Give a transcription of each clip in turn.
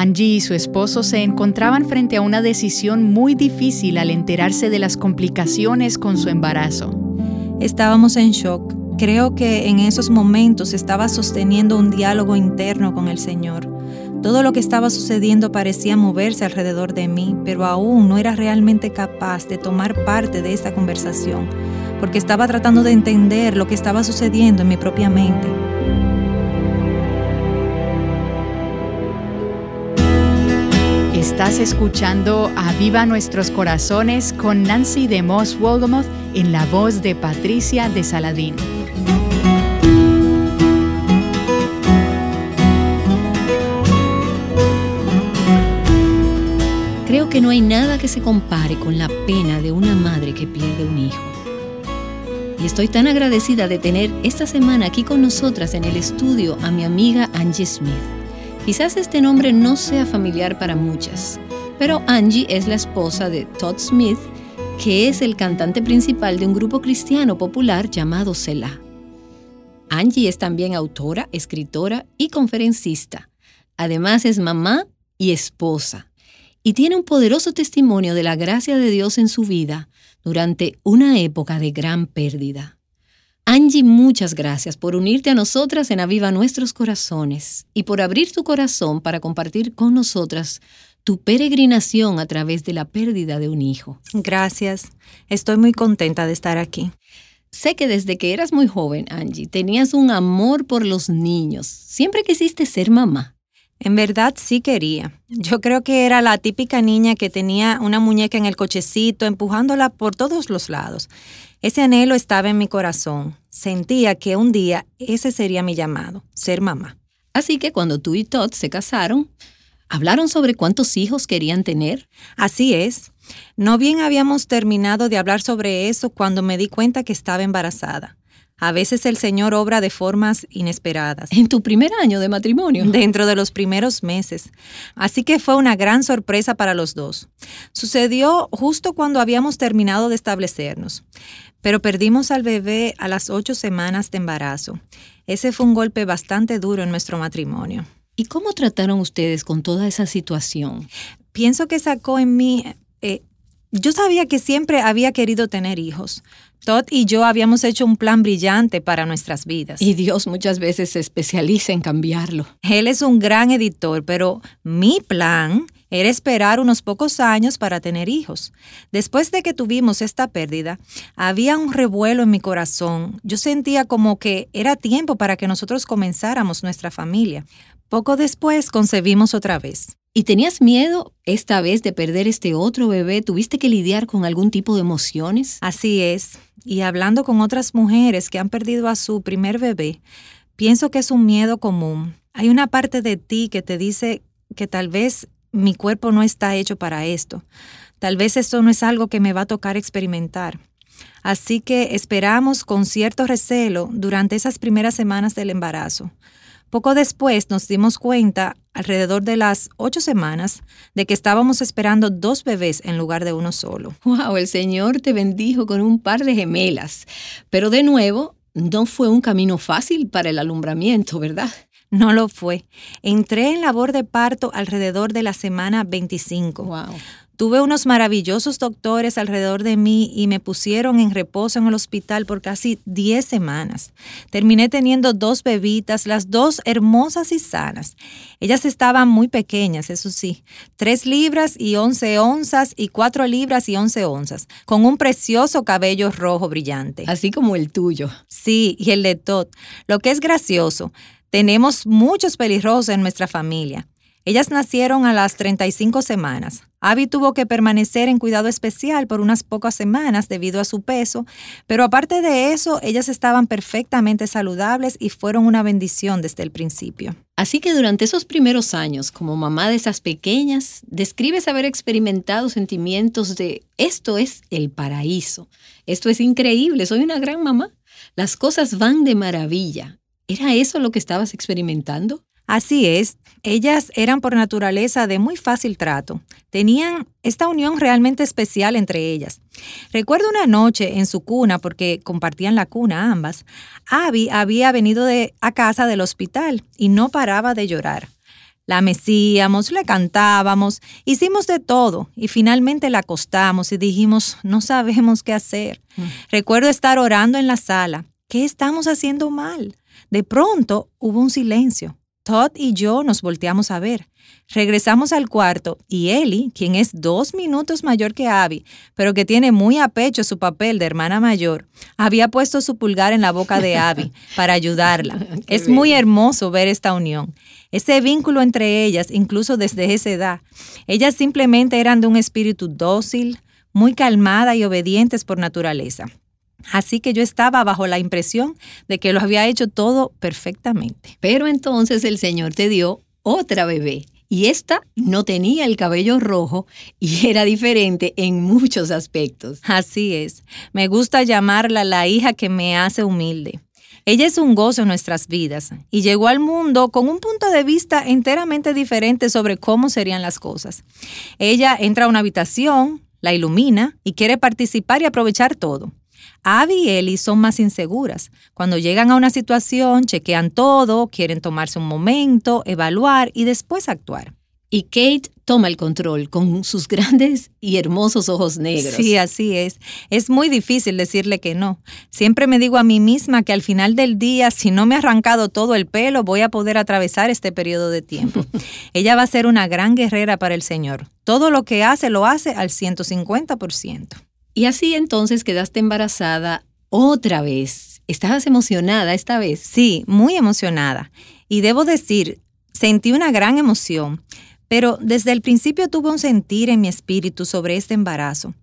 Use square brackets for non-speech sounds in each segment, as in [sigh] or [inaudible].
Angie y su esposo se encontraban frente a una decisión muy difícil al enterarse de las complicaciones con su embarazo. Estábamos en shock. Creo que en esos momentos estaba sosteniendo un diálogo interno con el Señor. Todo lo que estaba sucediendo parecía moverse alrededor de mí, pero aún no era realmente capaz de tomar parte de esta conversación, porque estaba tratando de entender lo que estaba sucediendo en mi propia mente. Estás escuchando Aviva Nuestros Corazones con Nancy de Moss Wolgamoth en la voz de Patricia de Saladín. Creo que no hay nada que se compare con la pena de una madre que pierde un hijo. Y estoy tan agradecida de tener esta semana aquí con nosotras en el estudio a mi amiga Angie Smith. Quizás este nombre no sea familiar para muchas, pero Angie es la esposa de Todd Smith, que es el cantante principal de un grupo cristiano popular llamado Selah. Angie es también autora, escritora y conferencista. Además es mamá y esposa y tiene un poderoso testimonio de la gracia de Dios en su vida durante una época de gran pérdida. Angie, muchas gracias por unirte a nosotras en Aviva Nuestros Corazones y por abrir tu corazón para compartir con nosotras tu peregrinación a través de la pérdida de un hijo. Gracias. Estoy muy contenta de estar aquí. Sé que desde que eras muy joven, Angie, tenías un amor por los niños. Siempre quisiste ser mamá. En verdad sí quería. Yo creo que era la típica niña que tenía una muñeca en el cochecito, empujándola por todos los lados. Ese anhelo estaba en mi corazón. Sentía que un día ese sería mi llamado, ser mamá. Así que cuando tú y Todd se casaron, ¿hablaron sobre cuántos hijos querían tener? Así es. No bien habíamos terminado de hablar sobre eso cuando me di cuenta que estaba embarazada. A veces el Señor obra de formas inesperadas. En tu primer año de matrimonio. Dentro de los primeros meses. Así que fue una gran sorpresa para los dos. Sucedió justo cuando habíamos terminado de establecernos. Pero perdimos al bebé a las ocho semanas de embarazo. Ese fue un golpe bastante duro en nuestro matrimonio. ¿Y cómo trataron ustedes con toda esa situación? Pienso que sacó en mí... eh, yo sabía que siempre había querido tener hijos. Todd y yo habíamos hecho un plan brillante para nuestras vidas. Y Dios muchas veces se especializa en cambiarlo. Él es un gran editor, pero mi plan era esperar unos pocos años para tener hijos. Después de que tuvimos esta pérdida, había un revuelo en mi corazón. Yo sentía como que era tiempo para que nosotros comenzáramos nuestra familia. Poco después concebimos otra vez. ¿Y tenías miedo esta vez de perder este otro bebé? ¿Tuviste que lidiar con algún tipo de emociones? Así es. Y hablando con otras mujeres que han perdido a su primer bebé, pienso que es un miedo común. Hay una parte de ti que te dice que tal vez mi cuerpo no está hecho para esto. Tal vez esto no es algo que me va a tocar experimentar. Así que esperamos con cierto recelo durante esas primeras semanas del embarazo. Poco después nos dimos cuenta, alrededor de las ocho semanas, de que estábamos esperando dos bebés en lugar de uno solo. ¡Wow! El Señor te bendijo con un par de gemelas. Pero de nuevo, no fue un camino fácil para el alumbramiento, ¿verdad? No lo fue. Entré en labor de parto alrededor de la semana 25. ¡Wow! Tuve unos maravillosos doctores alrededor de mí y me pusieron en reposo en el hospital por casi 10 semanas. Terminé teniendo dos bebitas, las dos hermosas y sanas. Ellas estaban muy pequeñas, eso sí, 3 libras y 11 onzas y 4 libras y 11 onzas, con un precioso cabello rojo brillante. Así como el tuyo. Sí, y el de Todd. Lo que es gracioso, tenemos muchos pelirrojos en nuestra familia. Ellas nacieron a las 35 semanas. Abby tuvo que permanecer en cuidado especial por unas pocas semanas debido a su peso, pero aparte de eso, ellas estaban perfectamente saludables y fueron una bendición desde el principio. Así que durante esos primeros años, como mamá de esas pequeñas, describes haber experimentado sentimientos de esto es el paraíso, esto es increíble, soy una gran mamá, las cosas van de maravilla. ¿Era eso lo que estabas experimentando? Así es, ellas eran por naturaleza de muy fácil trato. Tenían esta unión realmente especial entre ellas. Recuerdo una noche en su cuna, porque compartían la cuna ambas, Abby había venido de, a casa del hospital y no paraba de llorar. La mecíamos, le cantábamos, hicimos de todo y finalmente la acostamos y dijimos, no sabemos qué hacer. Mm. Recuerdo estar orando en la sala. ¿Qué estamos haciendo mal? De pronto hubo un silencio. Todd y yo nos volteamos a ver. Regresamos al cuarto y Ellie, quien es dos minutos mayor que Abby, pero que tiene muy a pecho su papel de hermana mayor, había puesto su pulgar en la boca de Abby [laughs] para ayudarla. es muy hermoso ver esta unión. Ese vínculo entre ellas, incluso desde esa edad. Ellas simplemente eran de un espíritu dócil, muy calmada y obedientes por naturaleza. Así que yo estaba bajo la impresión de que lo había hecho todo perfectamente. Pero entonces el Señor te dio otra bebé. Y esta no tenía el cabello rojo y era diferente en muchos aspectos. Así es. Me gusta llamarla la hija que me hace humilde. Ella es un gozo en nuestras vidas y llegó al mundo con un punto de vista enteramente diferente sobre cómo serían las cosas. Ella entra a una habitación, la ilumina y quiere participar y aprovechar todo. Abby y Ellie son más inseguras. Cuando llegan a una situación, chequean todo, quieren tomarse un momento, evaluar y después actuar. Y Kate toma el control con sus grandes y hermosos ojos negros. Sí, así es. Es muy difícil decirle que no. Siempre me digo a mí misma que al final del día, si no me he arrancado todo el pelo, voy a poder atravesar este periodo de tiempo. [laughs] Ella va a ser una gran guerrera para el Señor. Todo lo que hace, lo hace al 150%. Y así entonces quedaste embarazada otra vez. ¿Estabas emocionada esta vez? Sí, muy emocionada. Y debo decir, sentí una gran emoción, pero desde el principio tuve un sentir en mi espíritu sobre este embarazo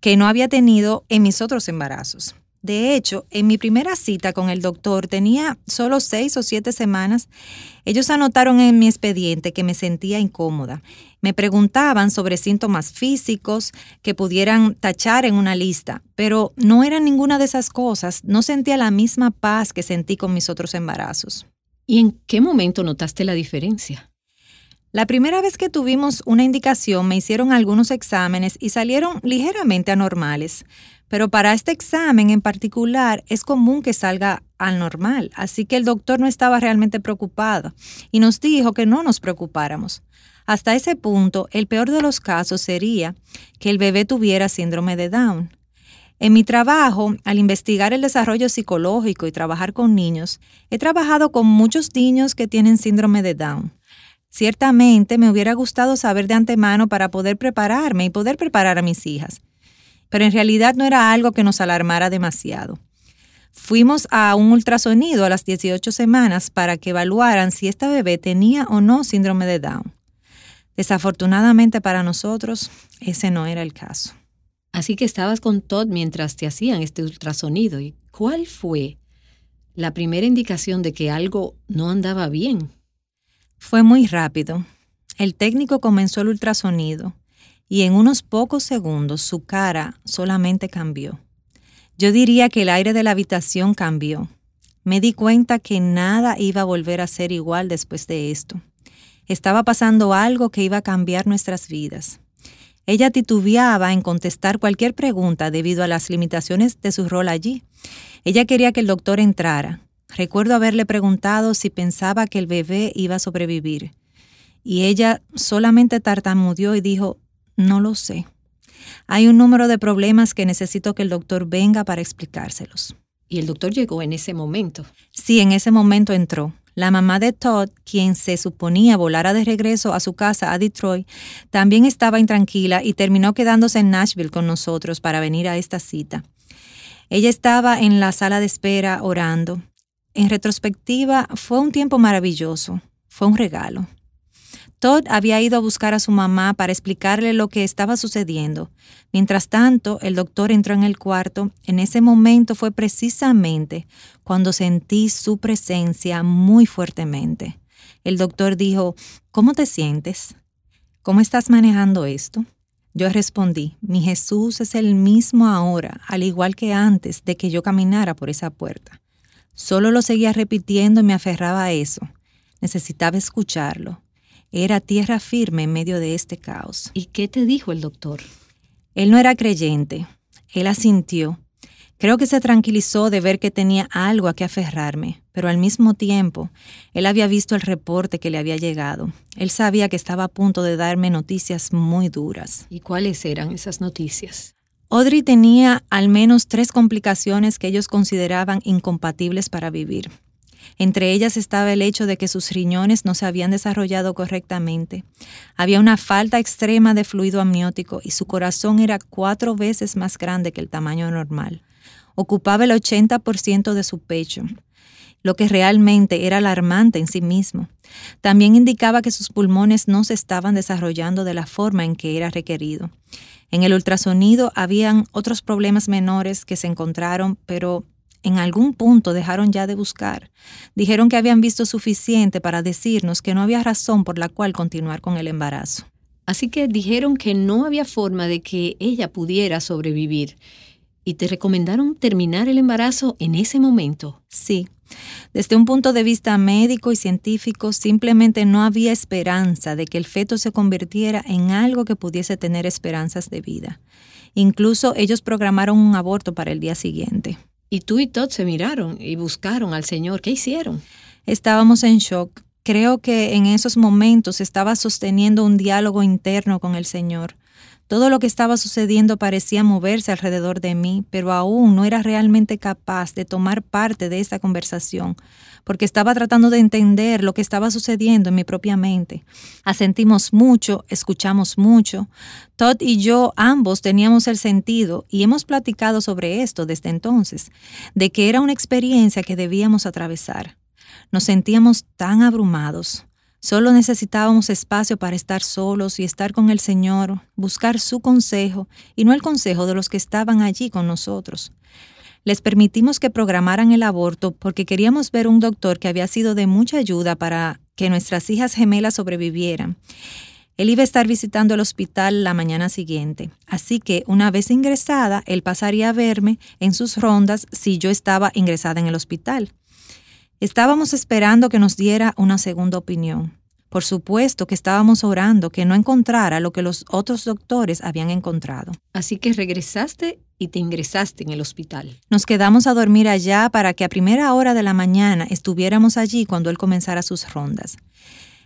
que no había tenido en mis otros embarazos. De hecho, en mi primera cita con el doctor tenía solo seis o siete semanas. Ellos anotaron en mi expediente que me sentía incómoda. Me preguntaban sobre síntomas físicos que pudieran tachar en una lista, pero no eran ninguna de esas cosas. No sentía la misma paz que sentí con mis otros embarazos. ¿Y en qué momento notaste la diferencia? La primera vez que tuvimos una indicación me hicieron algunos exámenes y salieron ligeramente anormales, pero para este examen en particular es común que salga anormal, así que el doctor no estaba realmente preocupado y nos dijo que no nos preocupáramos. Hasta ese punto, el peor de los casos sería que el bebé tuviera síndrome de Down. En mi trabajo, al investigar el desarrollo psicológico y trabajar con niños, he trabajado con muchos niños que tienen síndrome de Down. Ciertamente me hubiera gustado saber de antemano para poder prepararme y poder preparar a mis hijas, pero en realidad no era algo que nos alarmara demasiado. Fuimos a un ultrasonido a las 18 semanas para que evaluaran si esta bebé tenía o no síndrome de Down. Desafortunadamente para nosotros, ese no era el caso. Así que estabas con Todd mientras te hacían este ultrasonido. ¿Y cuál fue la primera indicación de que algo no andaba bien? Fue muy rápido. El técnico comenzó el ultrasonido y en unos pocos segundos su cara solamente cambió. Yo diría que el aire de la habitación cambió. Me di cuenta que nada iba a volver a ser igual después de esto. Estaba pasando algo que iba a cambiar nuestras vidas. Ella titubeaba en contestar cualquier pregunta debido a las limitaciones de su rol allí. Ella quería que el doctor entrara, Recuerdo haberle preguntado si pensaba que el bebé iba a sobrevivir. Y ella solamente tartamudeó y dijo, No lo sé. Hay un número de problemas que necesito que el doctor venga para explicárselos. Y el doctor llegó en ese momento. Sí, en ese momento entró. La mamá de Todd, quien se suponía volara de regreso a su casa a Detroit, también estaba intranquila y terminó quedándose en Nashville con nosotros para venir a esta cita. Ella estaba en la sala de espera orando. En retrospectiva, fue un tiempo maravilloso, fue un regalo. Todd había ido a buscar a su mamá para explicarle lo que estaba sucediendo. Mientras tanto, el doctor entró en el cuarto. En ese momento fue precisamente cuando sentí su presencia muy fuertemente. El doctor dijo, ¿cómo te sientes? ¿Cómo estás manejando esto? Yo respondí, mi Jesús es el mismo ahora, al igual que antes de que yo caminara por esa puerta. Solo lo seguía repitiendo y me aferraba a eso. Necesitaba escucharlo. Era tierra firme en medio de este caos. ¿Y qué te dijo el doctor? Él no era creyente. Él asintió. Creo que se tranquilizó de ver que tenía algo a que aferrarme, pero al mismo tiempo, él había visto el reporte que le había llegado. Él sabía que estaba a punto de darme noticias muy duras. ¿Y cuáles eran esas noticias? Audrey tenía al menos tres complicaciones que ellos consideraban incompatibles para vivir. Entre ellas estaba el hecho de que sus riñones no se habían desarrollado correctamente. Había una falta extrema de fluido amniótico y su corazón era cuatro veces más grande que el tamaño normal. Ocupaba el 80% de su pecho, lo que realmente era alarmante en sí mismo. También indicaba que sus pulmones no se estaban desarrollando de la forma en que era requerido. En el ultrasonido habían otros problemas menores que se encontraron, pero en algún punto dejaron ya de buscar. Dijeron que habían visto suficiente para decirnos que no había razón por la cual continuar con el embarazo. Así que dijeron que no había forma de que ella pudiera sobrevivir. ¿Y te recomendaron terminar el embarazo en ese momento? Sí. Desde un punto de vista médico y científico, simplemente no había esperanza de que el feto se convirtiera en algo que pudiese tener esperanzas de vida. Incluso ellos programaron un aborto para el día siguiente. Y tú y Todd se miraron y buscaron al Señor. ¿Qué hicieron? Estábamos en shock. Creo que en esos momentos estaba sosteniendo un diálogo interno con el Señor. Todo lo que estaba sucediendo parecía moverse alrededor de mí, pero aún no era realmente capaz de tomar parte de esta conversación, porque estaba tratando de entender lo que estaba sucediendo en mi propia mente. Asentimos mucho, escuchamos mucho. Todd y yo ambos teníamos el sentido y hemos platicado sobre esto desde entonces, de que era una experiencia que debíamos atravesar. Nos sentíamos tan abrumados. Solo necesitábamos espacio para estar solos y estar con el Señor, buscar su consejo y no el consejo de los que estaban allí con nosotros. Les permitimos que programaran el aborto porque queríamos ver un doctor que había sido de mucha ayuda para que nuestras hijas gemelas sobrevivieran. Él iba a estar visitando el hospital la mañana siguiente, así que una vez ingresada, él pasaría a verme en sus rondas si yo estaba ingresada en el hospital. Estábamos esperando que nos diera una segunda opinión. Por supuesto que estábamos orando que no encontrara lo que los otros doctores habían encontrado. Así que regresaste y te ingresaste en el hospital. Nos quedamos a dormir allá para que a primera hora de la mañana estuviéramos allí cuando él comenzara sus rondas.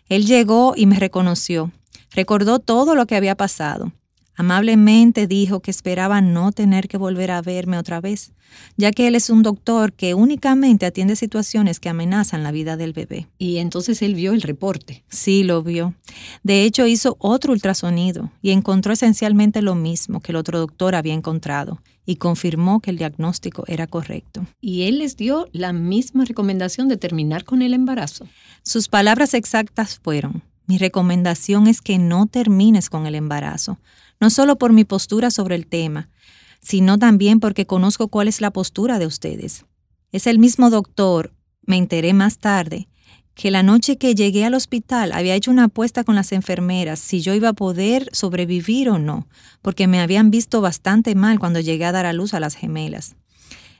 Él llegó y me reconoció. Recordó todo lo que había pasado. Amablemente dijo que esperaba no tener que volver a verme otra vez, ya que él es un doctor que únicamente atiende situaciones que amenazan la vida del bebé. Y entonces él vio el reporte. Sí, lo vio. De hecho, hizo otro ultrasonido y encontró esencialmente lo mismo que el otro doctor había encontrado y confirmó que el diagnóstico era correcto. Y él les dio la misma recomendación de terminar con el embarazo. Sus palabras exactas fueron, mi recomendación es que no termines con el embarazo no solo por mi postura sobre el tema, sino también porque conozco cuál es la postura de ustedes. Es el mismo doctor, me enteré más tarde, que la noche que llegué al hospital había hecho una apuesta con las enfermeras si yo iba a poder sobrevivir o no, porque me habían visto bastante mal cuando llegué a dar a luz a las gemelas.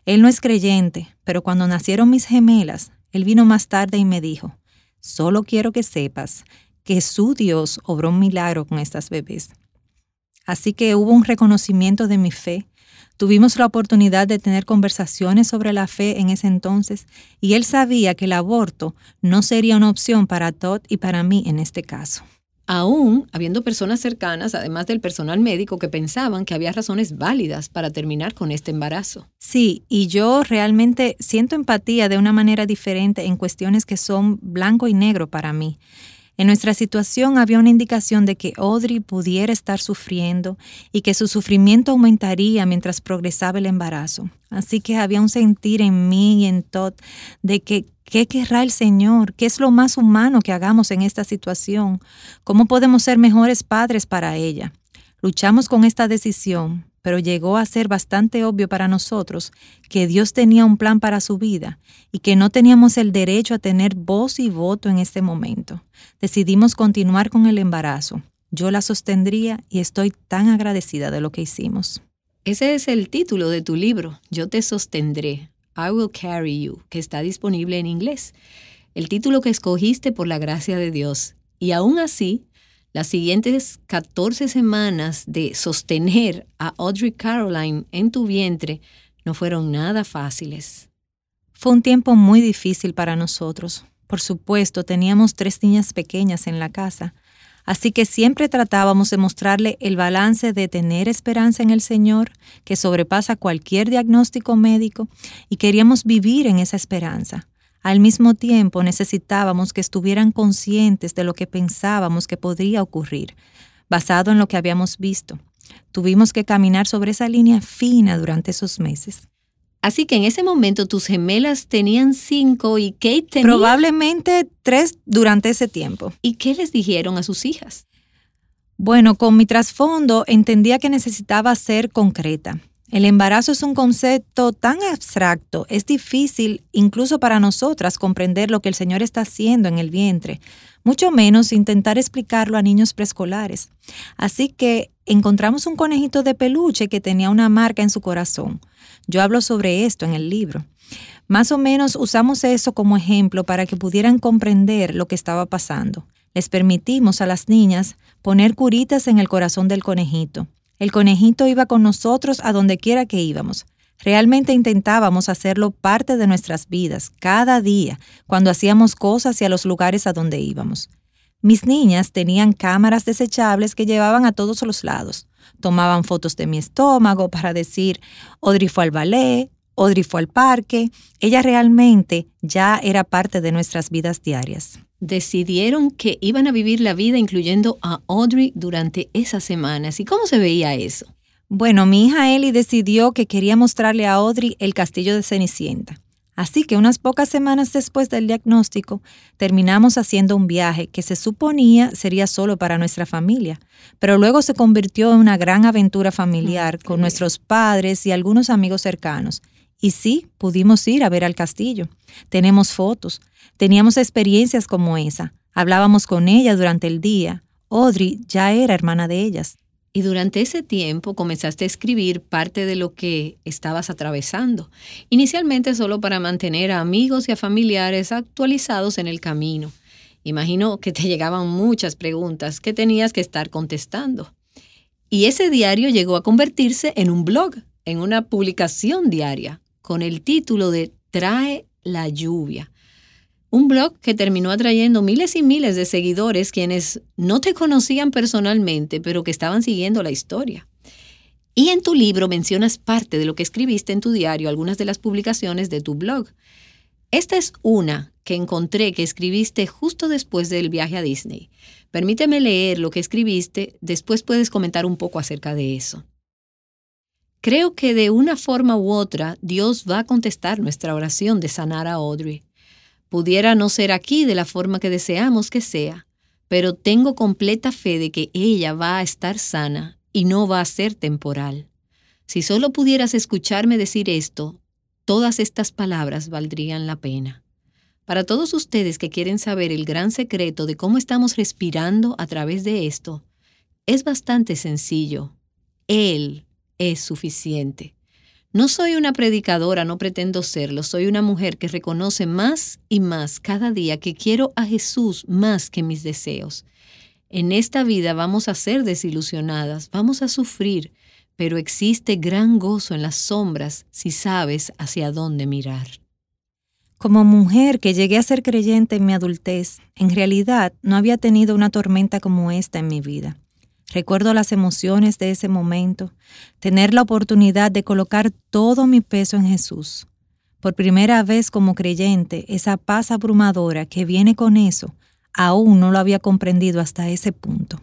Él no es creyente, pero cuando nacieron mis gemelas, él vino más tarde y me dijo, solo quiero que sepas que su Dios obró un milagro con estas bebés. Así que hubo un reconocimiento de mi fe. Tuvimos la oportunidad de tener conversaciones sobre la fe en ese entonces y él sabía que el aborto no sería una opción para Todd y para mí en este caso. aún habiendo personas cercanas, además del personal médico, que pensaban que había razones válidas para terminar con este embarazo. Sí, y yo realmente siento empatía de una manera diferente en cuestiones que son blanco y negro para mí. En nuestra situación había una indicación de que Audrey pudiera estar sufriendo y que su sufrimiento aumentaría mientras progresaba el embarazo. Así que había un sentir en mí y en Todd de que ¿Qué querrá el Señor? ¿Qué es lo más humano que hagamos en esta situación? ¿Cómo podemos ser mejores padres para ella? Luchamos con esta decisión, pero llegó a ser bastante obvio para nosotros que Dios tenía un plan para su vida y que no teníamos el derecho a tener voz y voto en este momento. Decidimos continuar con el embarazo. Yo la sostendría y estoy tan agradecida de lo que hicimos. Ese es el título de tu libro, Yo te sostendré. I Will Carry You, que está disponible en inglés, el título que escogiste por la gracia de Dios. Y aún así, las siguientes 14 semanas de sostener a Audrey Caroline en tu vientre no fueron nada fáciles. Fue un tiempo muy difícil para nosotros. Por supuesto, teníamos tres niñas pequeñas en la casa, Así que siempre tratábamos de mostrarle el balance de tener esperanza en el Señor, que sobrepasa cualquier diagnóstico médico, y queríamos vivir en esa esperanza. Al mismo tiempo necesitábamos que estuvieran conscientes de lo que pensábamos que podría ocurrir, basado en lo que habíamos visto. Tuvimos que caminar sobre esa línea fina durante esos meses. Así que en ese momento tus gemelas tenían cinco y Kate tenía... Probablemente tres durante ese tiempo. ¿Y qué les dijeron a sus hijas? Bueno, con mi trasfondo entendía que necesitaba ser concreta. El embarazo es un concepto tan abstracto, es difícil incluso para nosotras comprender lo que el Señor está haciendo en el vientre, mucho menos intentar explicarlo a niños preescolares. Así que encontramos un conejito de peluche que tenía una marca en su corazón. Yo hablo sobre esto en el libro. Más o menos usamos eso como ejemplo para que pudieran comprender lo que estaba pasando. Les permitimos a las niñas poner curitas en el corazón del conejito. El conejito iba con nosotros a donde quiera que íbamos. Realmente intentábamos hacerlo parte de nuestras vidas, cada día, cuando hacíamos cosas y a los lugares a donde íbamos. Mis niñas tenían cámaras desechables que llevaban a todos los lados. Tomaban fotos de mi estómago para decir, Audrey fue al ballet, fue al parque. Ella realmente ya era parte de nuestras vidas diarias. Decidieron que iban a vivir la vida incluyendo a Audrey durante esas semanas. ¿Y cómo se veía eso? Bueno, mi hija Ellie decidió que quería mostrarle a Audrey el castillo de Cenicienta. Así que unas pocas semanas después del diagnóstico, terminamos haciendo un viaje que se suponía sería solo para nuestra familia, pero luego se convirtió en una gran aventura familiar con nuestros padres y algunos amigos cercanos. Y sí, pudimos ir a ver al castillo. Tenemos fotos, teníamos experiencias como esa, hablábamos con ella durante el día. Audrey ya era hermana de ellas. Y durante ese tiempo comenzaste a escribir parte de lo que estabas atravesando, inicialmente solo para mantener a amigos y a familiares actualizados en el camino. Imagino que te [laughs] llegaban muchas preguntas que tenías que estar contestando. Y ese diario llegó a convertirse en un blog, en una publicación diaria, con el título de Trae la lluvia un blog que terminó atrayendo miles y miles de seguidores quienes no te conocían personalmente, pero que estaban siguiendo la historia. Y en tu libro mencionas parte de lo que escribiste en tu diario, algunas de las publicaciones de tu blog. Esta es una que encontré que escribiste justo después del viaje a Disney. Permíteme leer lo que escribiste, después puedes comentar un poco acerca de eso. Creo que de una forma u otra Dios va a contestar nuestra oración de sanar a Audrey. Pudiera no ser aquí de la forma que deseamos que sea, pero tengo completa fe de que ella va a estar sana y no va a ser temporal. Si solo pudieras escucharme decir esto, todas estas palabras valdrían la pena. Para todos ustedes que quieren saber el gran secreto de cómo estamos respirando a través de esto, es bastante sencillo. Él es suficiente. No soy una predicadora, no pretendo serlo, soy una mujer que reconoce más y más cada día que quiero a Jesús más que mis deseos. En esta vida vamos a ser desilusionadas, vamos a sufrir, pero existe gran gozo en las sombras si sabes hacia dónde mirar. Como mujer que llegué a ser creyente en mi adultez, en realidad no había tenido una tormenta como esta en mi vida. Recuerdo las emociones de ese momento, tener la oportunidad de colocar todo mi peso en Jesús. Por primera vez como creyente, esa paz abrumadora que viene con eso, aún no lo había comprendido hasta ese punto.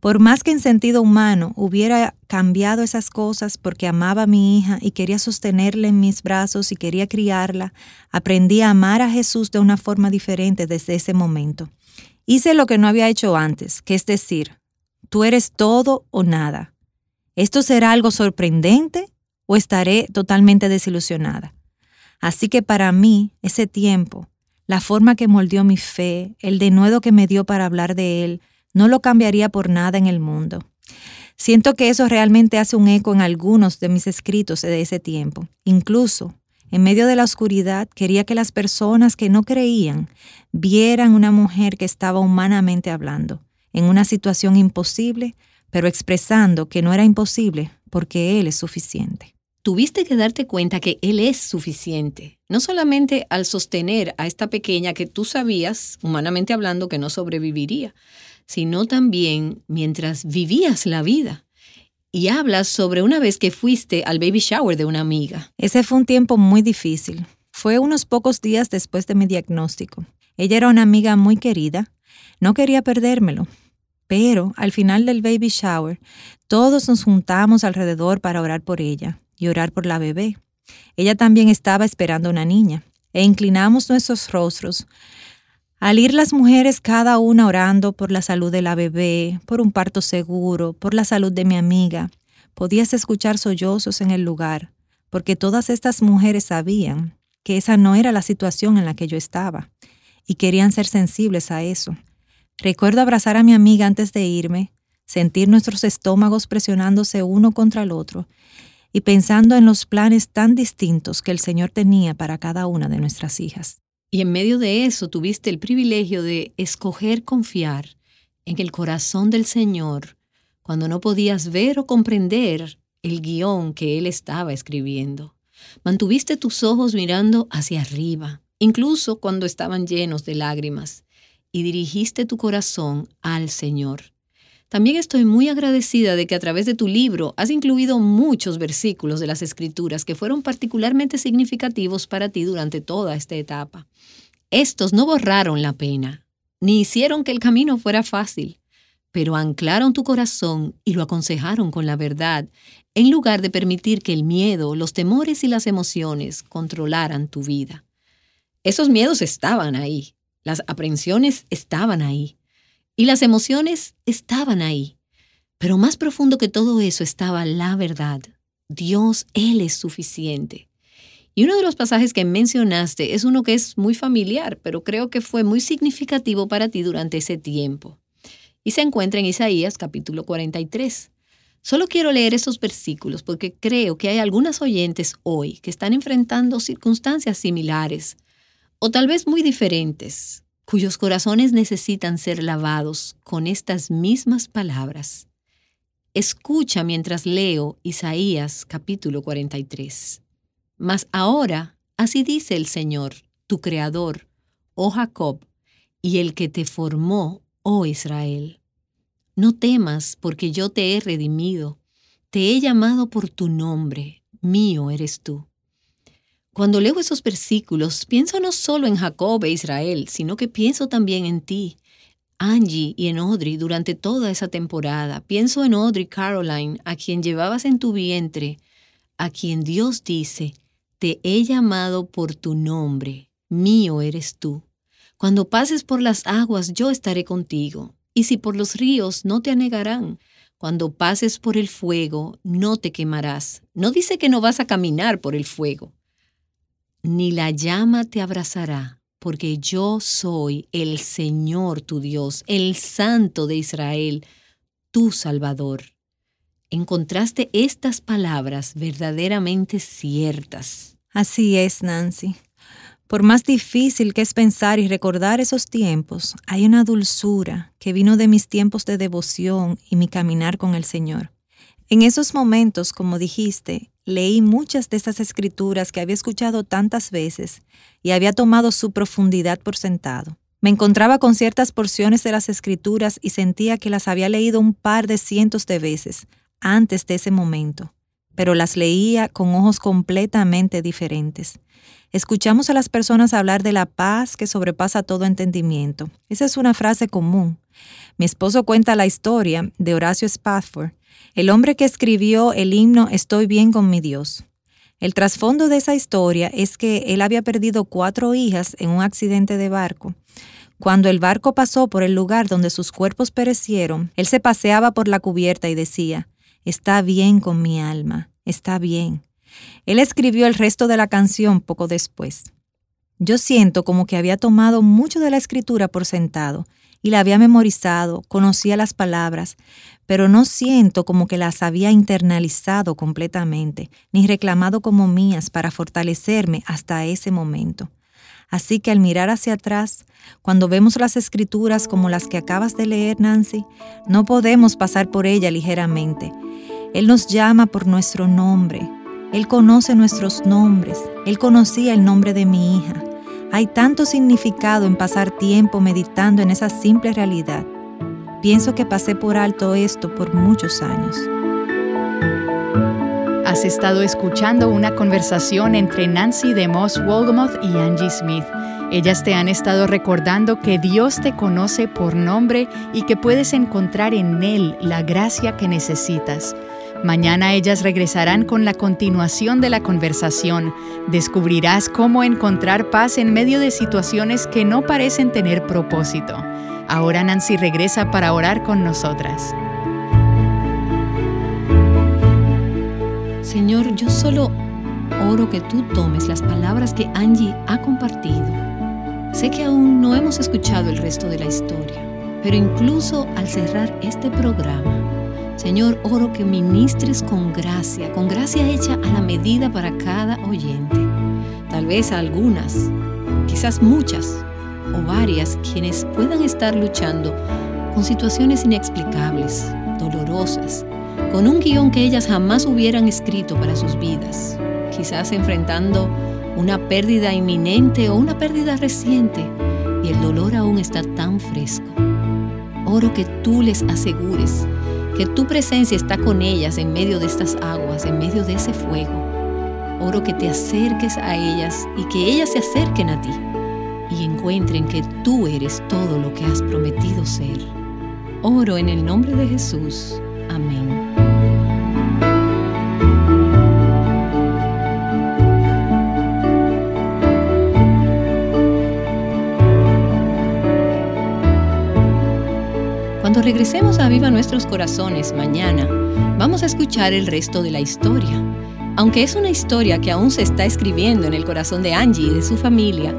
Por más que en sentido humano hubiera cambiado esas cosas porque amaba a mi hija y quería sostenerla en mis brazos y quería criarla, aprendí a amar a Jesús de una forma diferente desde ese momento. Hice lo que no había hecho antes, que es decir, tú eres todo o nada. ¿Esto será algo sorprendente o estaré totalmente desilusionada? Así que para mí, ese tiempo, la forma que moldeó mi fe, el denuedo que me dio para hablar de él, no lo cambiaría por nada en el mundo. Siento que eso realmente hace un eco en algunos de mis escritos de ese tiempo. Incluso, en medio de la oscuridad, quería que las personas que no creían vieran una mujer que estaba humanamente hablando, en una situación imposible, pero expresando que no era imposible porque Él es suficiente. Tuviste que darte cuenta que Él es suficiente, no solamente al sostener a esta pequeña que tú sabías, humanamente hablando, que no sobreviviría, sino también mientras vivías la vida. Y hablas sobre una vez que fuiste al baby shower de una amiga. Ese fue un tiempo muy difícil. Fue unos pocos días después de mi diagnóstico. Ella era una amiga muy querida. No quería perdérmelo. Pero al final del baby shower, todos nos juntamos alrededor para orar por ella y orar por la bebé. Ella también estaba esperando una niña. E inclinamos nuestros rostros al ir las mujeres cada una orando por la salud de la bebé, por un parto seguro, por la salud de mi amiga, podías escuchar sollozos en el lugar, porque todas estas mujeres sabían que esa no era la situación en la que yo estaba, y querían ser sensibles a eso. Recuerdo abrazar a mi amiga antes de irme, sentir nuestros estómagos presionándose uno contra el otro, y pensando en los planes tan distintos que el Señor tenía para cada una de nuestras hijas. Y en medio de eso tuviste el privilegio de escoger confiar en el corazón del Señor cuando no podías ver o comprender el guion que Él estaba escribiendo. Mantuviste tus ojos mirando hacia arriba, incluso cuando estaban llenos de lágrimas, y dirigiste tu corazón al Señor. También estoy muy agradecida de que a través de tu libro has incluido muchos versículos de las Escrituras que fueron particularmente significativos para ti durante toda esta etapa. Estos no borraron la pena, ni hicieron que el camino fuera fácil, pero anclaron tu corazón y lo aconsejaron con la verdad, en lugar de permitir que el miedo, los temores y las emociones controlaran tu vida. Esos miedos estaban ahí, las aprensiones estaban ahí, y las emociones estaban ahí. Pero más profundo que todo eso estaba la verdad. Dios, Él es suficiente. Y uno de los pasajes que mencionaste es uno que es muy familiar, pero creo que fue muy significativo para ti durante ese tiempo. Y se encuentra en Isaías capítulo 43. Solo quiero leer esos versículos porque creo que hay algunas oyentes hoy que están enfrentando circunstancias similares o tal vez muy diferentes, cuyos corazones necesitan ser lavados con estas mismas palabras. Escucha mientras leo Isaías capítulo 43. Mas ahora, así dice el Señor, tu Creador, oh Jacob, y el que te formó, oh Israel. No temas, porque yo te he redimido, te he llamado por tu nombre, mío eres tú. Cuando leo esos versículos, pienso no solo en Jacob e Israel, sino que pienso también en ti, Angie y en Audrey durante toda esa temporada. Pienso en Audrey Caroline, a quien llevabas en tu vientre, a quien Dios dice, te he llamado por tu nombre, mío eres tú. Cuando pases por las aguas, yo estaré contigo, y si por los ríos, no te anegarán. Cuando pases por el fuego, no te quemarás. No dice que no vas a caminar por el fuego ni la llama te abrazará, porque yo soy el Señor tu Dios, el Santo de Israel, tu Salvador. Encontraste estas palabras verdaderamente ciertas. Así es, Nancy. Por más difícil que es pensar y recordar esos tiempos, hay una dulzura que vino de mis tiempos de devoción y mi caminar con el Señor. En esos momentos, como dijiste, leí muchas de esas escrituras que había escuchado tantas veces y había tomado su profundidad por sentado. Me encontraba con ciertas porciones de las escrituras y sentía que las había leído un par de cientos de veces antes de ese momento, pero las leía con ojos completamente diferentes. Escuchamos a las personas hablar de la paz que sobrepasa todo entendimiento. Esa es una frase común. Mi esposo cuenta la historia de Horacio Spafford, el hombre que escribió el himno Estoy bien con mi Dios. El trasfondo de esa historia es que él había perdido cuatro hijas en un accidente de barco. Cuando el barco pasó por el lugar donde sus cuerpos perecieron, él se paseaba por la cubierta y decía, Está bien con mi alma, está bien. Él escribió el resto de la canción poco después. Yo siento como que había tomado mucho de la escritura por sentado y la había memorizado, conocía las palabras, pero no siento como que las había internalizado completamente, ni reclamado como mías para fortalecerme hasta ese momento. Así que al mirar hacia atrás, cuando vemos las escrituras como las que acabas de leer, Nancy, no podemos pasar por ella ligeramente. Él nos llama por nuestro nombre. Él conoce nuestros nombres. Él conocía el nombre de mi hija. Hay tanto significado en pasar tiempo meditando en esa simple realidad. Pienso que pasé por alto esto por muchos años. Has estado escuchando una conversación entre Nancy DeMoss Wolgamoth y Angie Smith. Ellas te han estado recordando que Dios te conoce por nombre y que puedes encontrar en Él la gracia que necesitas. Mañana ellas regresarán con la continuación de la conversación. Descubrirás cómo encontrar paz en medio de situaciones que no parecen tener propósito. Ahora Nancy regresa para orar con nosotras. Señor, yo solo oro que tú tomes las palabras que Angie ha compartido. Sé que aún no hemos escuchado el resto de la historia, pero incluso al cerrar este programa, Señor, oro que ministres con gracia, con gracia hecha a la medida para cada oyente. Tal vez algunas, quizás muchas o varias, quienes puedan estar luchando con situaciones inexplicables, dolorosas, con un guion que ellas jamás hubieran escrito para sus vidas, quizás enfrentando una pérdida inminente o una pérdida reciente y el dolor aún está tan fresco. Oro que tú les asegures que tu presencia está con ellas en medio de estas aguas, en medio de ese fuego. Oro que te acerques a ellas y que ellas se acerquen a ti y encuentren que tú eres todo lo que has prometido ser. Oro en el nombre de Jesús. Amén. Cuando regresemos a Viva Nuestros Corazones mañana, vamos a escuchar el resto de la historia. Aunque es una historia que aún se está escribiendo en el corazón de Angie y de su familia,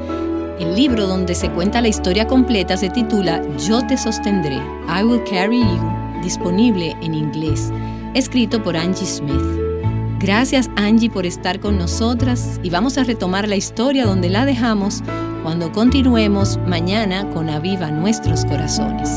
el libro donde se cuenta la historia completa se titula Yo te sostendré, I Will Carry You, disponible en inglés, escrito por Angie Smith. Gracias Angie por estar con nosotras y vamos a retomar la historia donde la dejamos cuando continuemos mañana con Aviva Nuestros Corazones.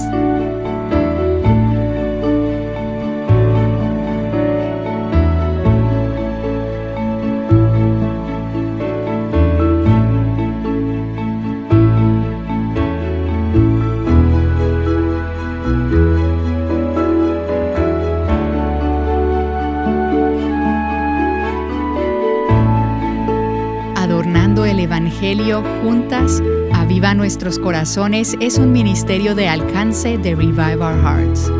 Juntas, Aviva Nuestros Corazones es un ministerio de alcance de Revive Our Hearts.